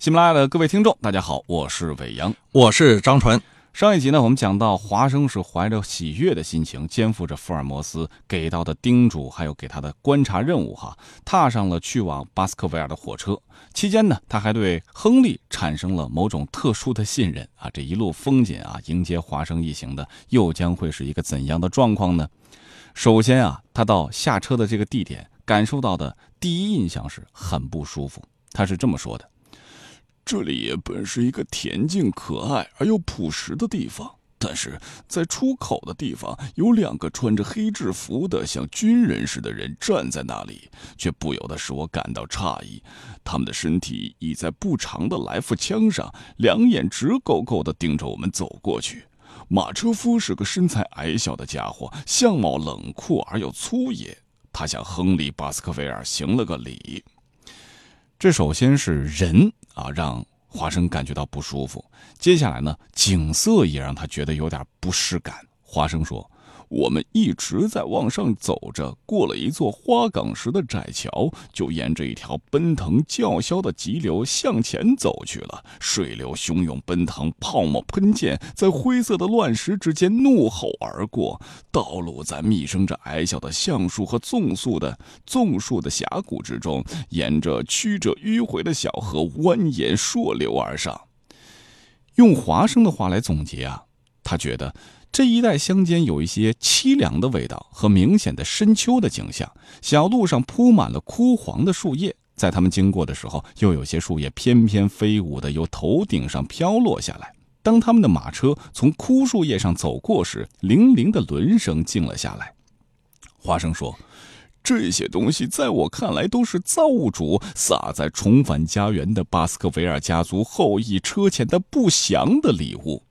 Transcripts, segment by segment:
喜马拉雅的各位听众，大家好，我是伟阳，我是张纯。上一集呢，我们讲到华生是怀着喜悦的心情，肩负着福尔摩斯给到的叮嘱，还有给他的观察任务，哈，踏上了去往巴斯克维尔的火车。期间呢，他还对亨利产生了某种特殊的信任啊。这一路风景啊，迎接华生一行的又将会是一个怎样的状况呢？首先啊，他到下车的这个地点，感受到的第一印象是很不舒服。他是这么说的。这里本是一个恬静可爱而又朴实的地方，但是在出口的地方有两个穿着黑制服的像军人似的人站在那里，却不由得使我感到诧异。他们的身体倚在不长的来福枪上，两眼直勾勾地盯着我们走过去。马车夫是个身材矮小的家伙，相貌冷酷而又粗野。他向亨利·巴斯克维尔行了个礼。这首先是人。啊，让华生感觉到不舒服。接下来呢，景色也让他觉得有点不适感。华生说。我们一直在往上走着，过了一座花岗石的窄桥，就沿着一条奔腾叫嚣的急流向前走去了。水流汹涌奔腾，泡沫喷溅，在灰色的乱石之间怒吼而过。道路在密生着矮小的橡树和纵树的纵树的峡谷之中，沿着曲折迂回的小河蜿蜒溯流而上。用华生的话来总结啊，他觉得。这一带乡间有一些凄凉的味道和明显的深秋的景象。小路上铺满了枯黄的树叶，在他们经过的时候，又有些树叶翩翩飞舞的由头顶上飘落下来。当他们的马车从枯树叶上走过时，零零的轮声静了下来。华生说：“这些东西在我看来都是造物主撒在重返家园的巴斯克维尔家族后裔车前的不祥的礼物。”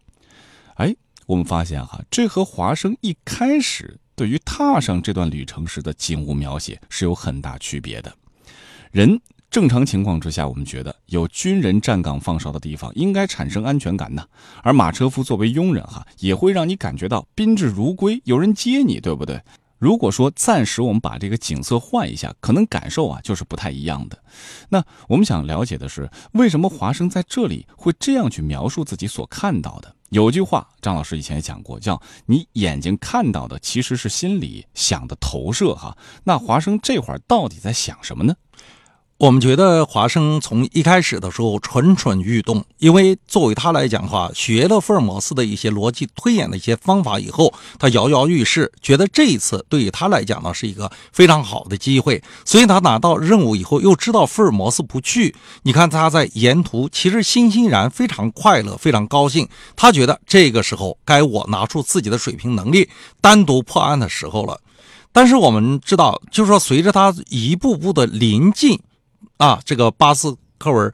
哎。我们发现哈，这和华生一开始对于踏上这段旅程时的景物描写是有很大区别的。人正常情况之下，我们觉得有军人站岗放哨的地方应该产生安全感呢。而马车夫作为佣人哈，也会让你感觉到宾至如归，有人接你，对不对？如果说暂时我们把这个景色换一下，可能感受啊就是不太一样的。那我们想了解的是，为什么华生在这里会这样去描述自己所看到的？有句话，张老师以前也讲过，叫“你眼睛看到的其实是心里想的投射”。哈，那华生这会儿到底在想什么呢？我们觉得华生从一开始的时候蠢蠢欲动，因为作为他来讲的话，学了福尔摩斯的一些逻辑推演的一些方法以后，他摇摇欲试，觉得这一次对于他来讲呢是一个非常好的机会，所以他拿到任务以后，又知道福尔摩斯不去，你看他在沿途其实欣欣然，非常快乐，非常高兴，他觉得这个时候该我拿出自己的水平能力，单独破案的时候了。但是我们知道，就是说随着他一步步的临近。啊，这个巴斯克维尔，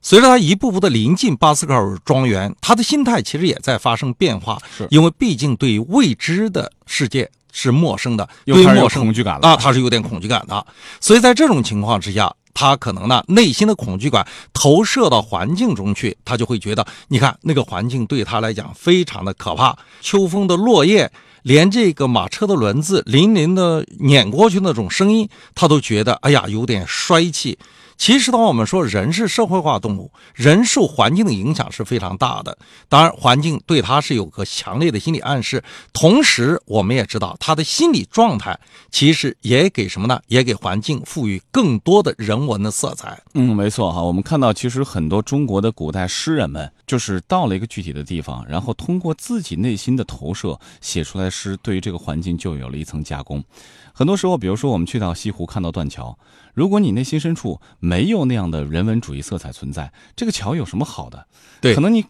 随着他一步步的临近巴斯克维尔庄园，他的心态其实也在发生变化。是因为毕竟对未知的世界是陌生的，有陌生恐惧感了啊，他是有点恐惧感的。所以在这种情况之下，他可能呢内心的恐惧感投射到环境中去，他就会觉得，你看那个环境对他来讲非常的可怕，秋风的落叶。连这个马车的轮子零零的碾过去那种声音，他都觉得哎呀有点衰气。其实，当我们说人是社会化动物，人受环境的影响是非常大的。当然，环境对他是有个强烈的心理暗示。同时，我们也知道他的心理状态其实也给什么呢？也给环境赋予更多的人文的色彩。嗯，没错哈。我们看到，其实很多中国的古代诗人们，就是到了一个具体的地方，然后通过自己内心的投射写出来诗，对于这个环境就有了一层加工。很多时候，比如说我们去到西湖看到断桥，如果你内心深处没有那样的人文主义色彩存在，这个桥有什么好的？对，可能你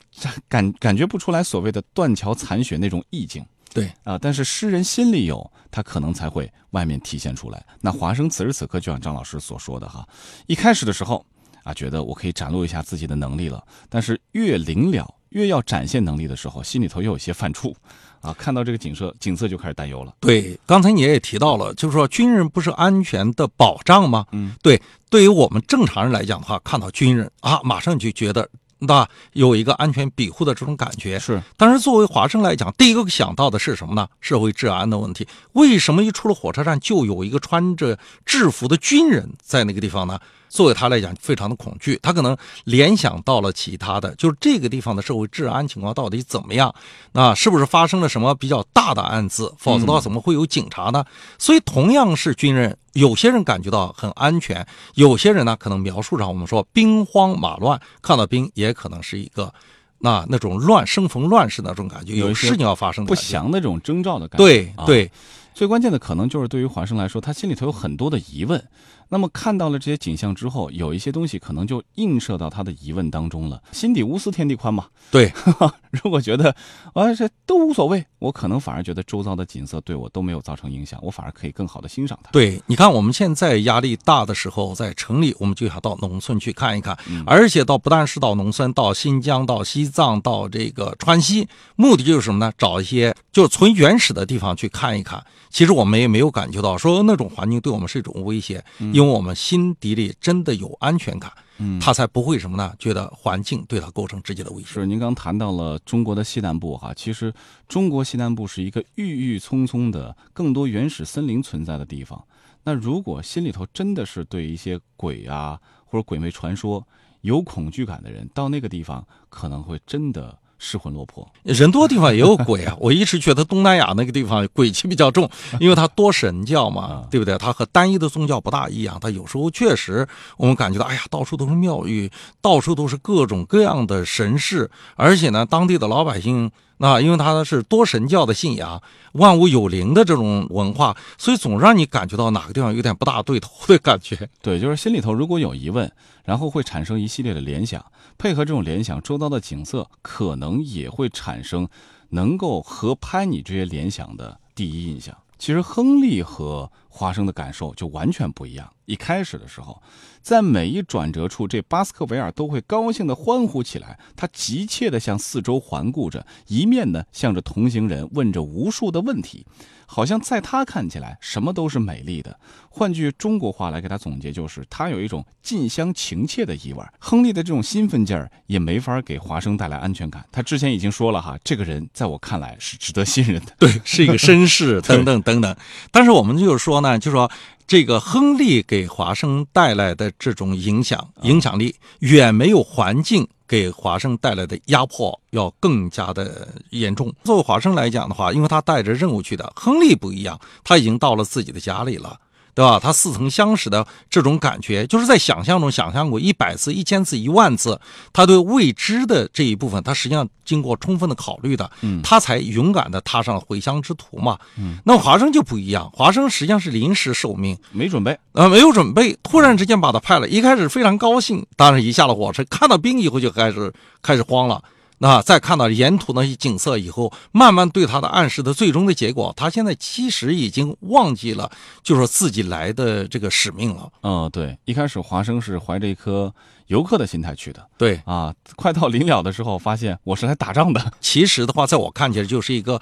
感感觉不出来所谓的断桥残雪那种意境。对啊，但是诗人心里有，他可能才会外面体现出来。那华生此时此刻就像张老师所说的哈，一开始的时候啊，觉得我可以展露一下自己的能力了，但是越临了，越要展现能力的时候，心里头又有些犯怵。啊，看到这个景色，景色就开始担忧了。对，刚才你也提到了，就是说军人不是安全的保障吗？嗯，对，对于我们正常人来讲的话，看到军人啊，马上就觉得那有一个安全庇护的这种感觉。是，但是作为华生来讲，第一个想到的是什么呢？社会治安的问题。为什么一出了火车站就有一个穿着制服的军人在那个地方呢？作为他来讲非常的恐惧，他可能联想到了其他的，就是这个地方的社会治安情况到底怎么样？那是不是发生了什么比较大的案子？否则的话怎么会有警察呢？所以同样是军人，有些人感觉到很安全，有些人呢可能描述上我们说兵荒马乱，看到兵也可能是一个。那那种乱生逢乱世那种感觉，有事情要发生，不祥的这种征兆的感觉。对对，最关键的可能就是对于华生来说，他心里头有很多的疑问。那么看到了这些景象之后，有一些东西可能就映射到他的疑问当中了。心底无私天地宽嘛。对，如果觉得啊这都无所谓，我可能反而觉得周遭的景色对我都没有造成影响，我反而可以更好的欣赏它。对，你看我们现在压力大的时候，在城里我们就想到农村去看一看，而且到不但是到农村，到新疆、到西藏、到这个川西，目的就是什么呢？找一些就是从原始的地方去看一看。其实我们也没有感觉到说那种环境对我们是一种威胁。因为我们心底里真的有安全感，嗯，他才不会什么呢？觉得环境对他构成直接的威胁。是您刚谈到了中国的西南部哈，其实中国西南部是一个郁郁葱葱的、更多原始森林存在的地方。那如果心里头真的是对一些鬼啊或者鬼魅传说有恐惧感的人，到那个地方可能会真的。失魂落魄，人多地方也有鬼啊！我一直觉得东南亚那个地方鬼气比较重，因为它多神教嘛，对不对？它和单一的宗教不大一样，它有时候确实我们感觉到，哎呀，到处都是庙宇，到处都是各种各样的神事，而且呢，当地的老百姓。那因为他是多神教的信仰，万物有灵的这种文化，所以总让你感觉到哪个地方有点不大对头的感觉。对，就是心里头如果有疑问，然后会产生一系列的联想，配合这种联想，周遭的景色可能也会产生能够合拍你这些联想的第一印象。其实亨利和华生的感受就完全不一样。一开始的时候，在每一转折处，这巴斯克维尔都会高兴地欢呼起来。他急切地向四周环顾着，一面呢向着同行人问着无数的问题，好像在他看起来什么都是美丽的。换句中国话来给他总结，就是他有一种近乡情怯的意味。亨利的这种兴奋劲儿也没法给华生带来安全感。他之前已经说了哈，这个人在我看来是值得信任的，对，是一个绅士等等 等等。但是我们就是说呢，就说。这个亨利给华生带来的这种影响影响力，远没有环境给华生带来的压迫要更加的严重。作为华生来讲的话，因为他带着任务去的，亨利不一样，他已经到了自己的家里了。对吧？他似曾相识的这种感觉，就是在想象中想象过一百次、一千次、一万次。他对未知的这一部分，他实际上经过充分的考虑的，嗯，他才勇敢的踏上了回乡之途嘛。嗯，那华生就不一样，华生实际上是临时受命，没准备，呃，没有准备，突然之间把他派了，一开始非常高兴，当然一下了火车，看到兵以后就开始开始慌了。那在看到沿途那些景色以后，慢慢对他的暗示的最终的结果，他现在其实已经忘记了，就说自己来的这个使命了。嗯，对，一开始华生是怀着一颗游客的心态去的。对啊，快到临了的时候，发现我是来打仗的。其实的话，在我看起来就是一个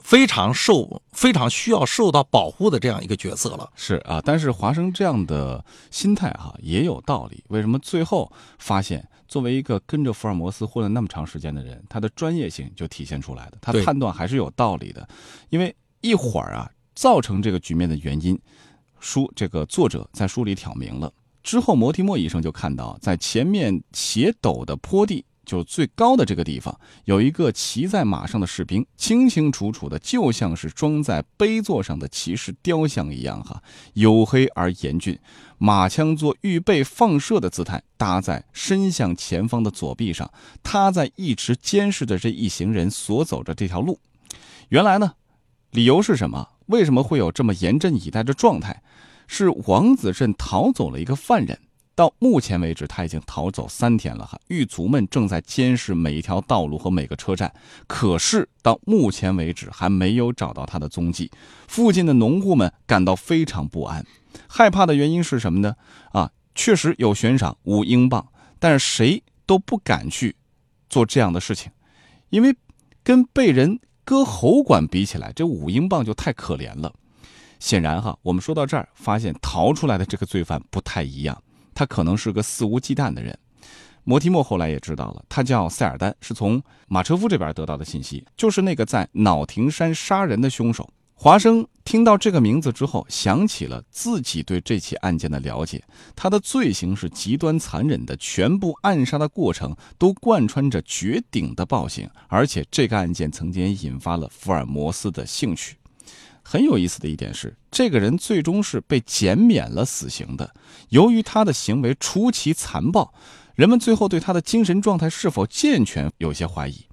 非常受、非常需要受到保护的这样一个角色了。是啊，但是华生这样的心态哈也有道理。为什么最后发现？作为一个跟着福尔摩斯混了那么长时间的人，他的专业性就体现出来的，他判断还是有道理的。因为一会儿啊，造成这个局面的原因，书这个作者在书里挑明了。之后，摩提莫医生就看到，在前面斜陡的坡地，就最高的这个地方，有一个骑在马上的士兵，清清楚楚的，就像是装在碑座上的骑士雕像一样，哈，黝黑而严峻。马枪做预备放射的姿态，搭在伸向前方的左臂上。他在一直监视着这一行人所走的这条路。原来呢，理由是什么？为什么会有这么严阵以待的状态？是王子镇逃走了一个犯人。到目前为止，他已经逃走三天了。哈，狱卒们正在监视每一条道路和每个车站，可是到目前为止还没有找到他的踪迹。附近的农户们感到非常不安，害怕的原因是什么呢？啊，确实有悬赏五英镑，但是谁都不敢去做这样的事情，因为跟被人割喉管比起来，这五英镑就太可怜了。显然，哈，我们说到这儿，发现逃出来的这个罪犯不太一样。他可能是个肆无忌惮的人，摩提莫后来也知道了，他叫塞尔丹，是从马车夫这边得到的信息，就是那个在脑廷山杀人的凶手。华生听到这个名字之后，想起了自己对这起案件的了解。他的罪行是极端残忍的，全部暗杀的过程都贯穿着绝顶的暴行，而且这个案件曾经引发了福尔摩斯的兴趣。很有意思的一点是，这个人最终是被减免了死刑的。由于他的行为出奇残暴，人们最后对他的精神状态是否健全有些怀疑。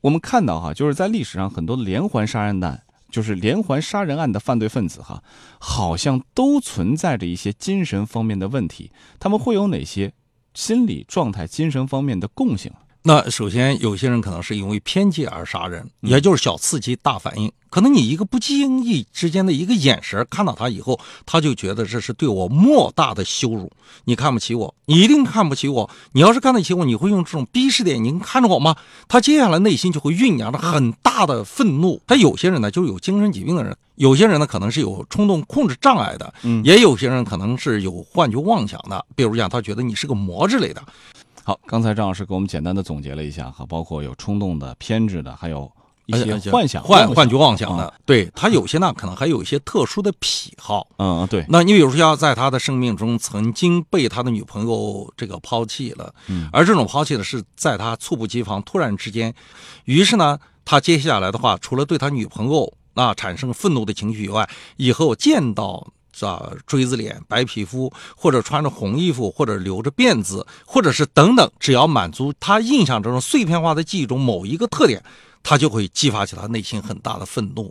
我们看到哈，就是在历史上很多连环杀人案。就是连环杀人案的犯罪分子哈，好像都存在着一些精神方面的问题。他们会有哪些心理状态、精神方面的共性？那首先，有些人可能是因为偏激而杀人，也就是小刺激大反应。可能你一个不经意之间的一个眼神，看到他以后，他就觉得这是对我莫大的羞辱。你看不起我，你一定看不起我。你要是看得起我，你会用这种鄙视的眼睛看着我吗？他接下来内心就会酝酿着很大的愤怒。他有些人呢，就是有精神疾病的人；有些人呢，可能是有冲动控制障碍的；嗯，也有些人可能是有幻觉妄想的。比如讲，他觉得你是个魔之类的。好，刚才张老师给我们简单的总结了一下哈，包括有冲动的、偏执的，还有一些幻想、幻幻觉、妄想的。对他有些呢，可能还有一些特殊的癖好。嗯，对。那你比如说，要在他的生命中曾经被他的女朋友这个抛弃了，嗯，而这种抛弃呢，是在他猝不及防、突然之间，于是呢，他接下来的话，除了对他女朋友那产生愤怒的情绪以外，以后见到。是吧？锥子脸、白皮肤，或者穿着红衣服，或者留着辫子，或者是等等，只要满足他印象中碎片化的记忆中某一个特点，他就会激发起他内心很大的愤怒。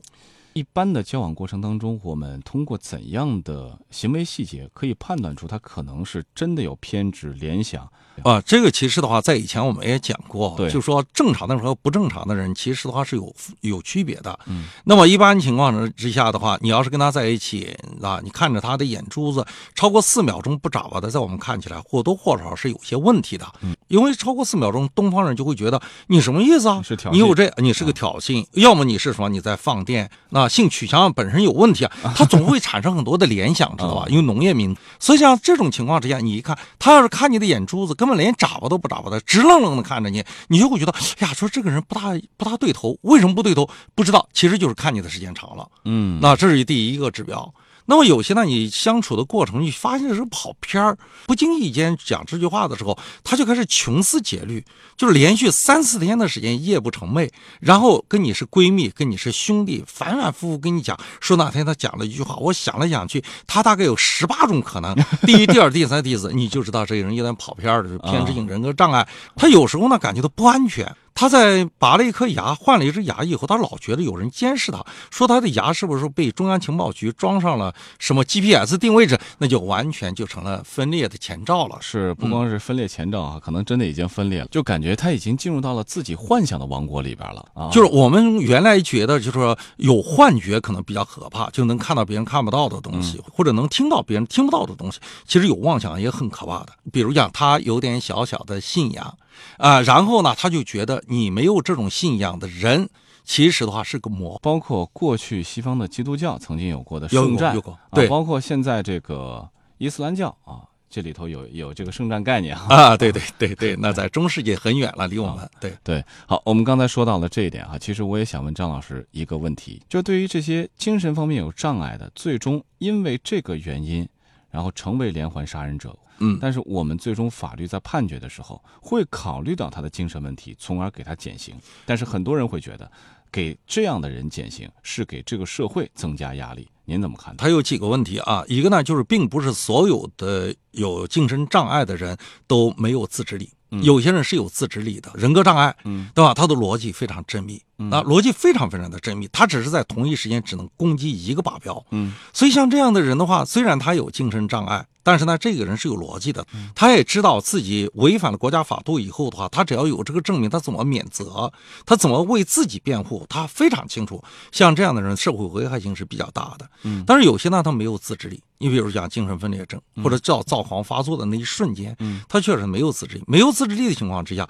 一般的交往过程当中，我们通过怎样的行为细节可以判断出他可能是真的有偏执联想？啊，这个其实的话，在以前我们也讲过，对，就说正常的人和不正常的人，其实的话是有有区别的。嗯，那么一般情况之下的话，你要是跟他在一起啊，你看着他的眼珠子超过四秒钟不眨巴的，在我们看起来或多或少是有些问题的。嗯，因为超过四秒钟，东方人就会觉得你什么意思啊？是挑？你有这，你是个挑衅，要么你是什么？你在放电？那性取向本身有问题啊，他总会产生很多的联想，知道吧？因为农业民，所以像这种情况之下，你一看他要是看你的眼珠子，根本连眨巴都不眨巴的，直愣愣的看着你，你就会觉得，哎呀，说这个人不大不大对头，为什么不对头？不知道，其实就是看你的时间长了。嗯，那这是第一个指标。那么有些呢，你相处的过程，你发现是跑偏儿，不经意间讲这句话的时候，他就开始穷思竭虑，就是连续三四天的时间夜不成寐，然后跟你是闺蜜，跟你是兄弟，反反复复跟你讲，说哪天他讲了一句话，我想来想去，他大概有十八种可能，第一、第二、第三、第四，你就知道这个人有点跑偏儿的，偏执性人格障碍，他有时候呢感觉到不安全。他在拔了一颗牙，换了一只牙以后，他老觉得有人监视他，说他的牙是不是被中央情报局装上了什么 GPS 定位置，那就完全就成了分裂的前兆了。是，不光是分裂前兆啊，可能真的已经分裂了，就感觉他已经进入到了自己幻想的王国里边了啊。就是我们原来觉得，就是说有幻觉可能比较可怕，就能看到别人看不到的东西，或者能听到别人听不到的东西。其实有妄想也很可怕的，比如讲他有点小小的信仰。啊，然后呢，他就觉得你没有这种信仰的人，其实的话是个魔。包括过去西方的基督教曾经有过的圣战，对，包括现在这个伊斯兰教啊，这里头有有这个圣战概念啊。对对对对，那在中世纪很远了，离我们。对对，好，我们刚才说到了这一点哈，其实我也想问张老师一个问题，就对于这些精神方面有障碍的，最终因为这个原因，然后成为连环杀人者。嗯，但是我们最终法律在判决的时候会考虑到他的精神问题，从而给他减刑。但是很多人会觉得，给这样的人减刑是给这个社会增加压力。您怎么看？他有几个问题啊？一个呢，就是并不是所有的有精神障碍的人都没有自制力，有些人是有自制力的，人格障碍，嗯，对吧？他的逻辑非常缜密。啊逻辑非常非常的缜密，他只是在同一时间只能攻击一个靶标。嗯，所以像这样的人的话，虽然他有精神障碍，但是呢，这个人是有逻辑的，他也知道自己违反了国家法度以后的话，他只要有这个证明，他怎么免责，他怎么为自己辩护，他非常清楚。像这样的人，社会危害性是比较大的。嗯，但是有些呢，他没有自制力。你比如讲精神分裂症，或者叫躁狂发作的那一瞬间，嗯，他确实没有自制力。没有自制力的情况之下。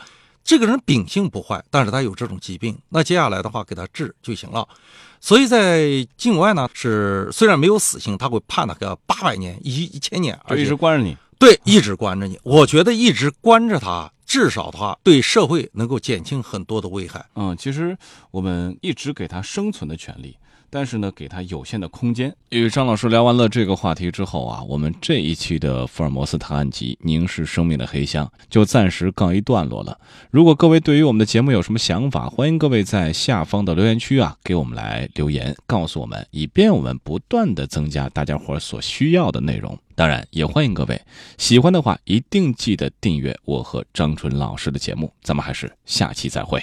这个人秉性不坏，但是他有这种疾病，那接下来的话给他治就行了。所以在境外呢，是虽然没有死刑，他会判他个八百年、一一千年，而一直关着你。对，一直关着你。我觉得一直关着他，至少的话对社会能够减轻很多的危害。嗯，其实我们一直给他生存的权利。但是呢，给他有限的空间。与张老师聊完了这个话题之后啊，我们这一期的福尔摩斯探案集《凝视生命的黑箱》就暂时告一段落了。如果各位对于我们的节目有什么想法，欢迎各位在下方的留言区啊给我们来留言，告诉我们，以便我们不断的增加大家伙所需要的内容。当然，也欢迎各位喜欢的话，一定记得订阅我和张春老师的节目。咱们还是下期再会。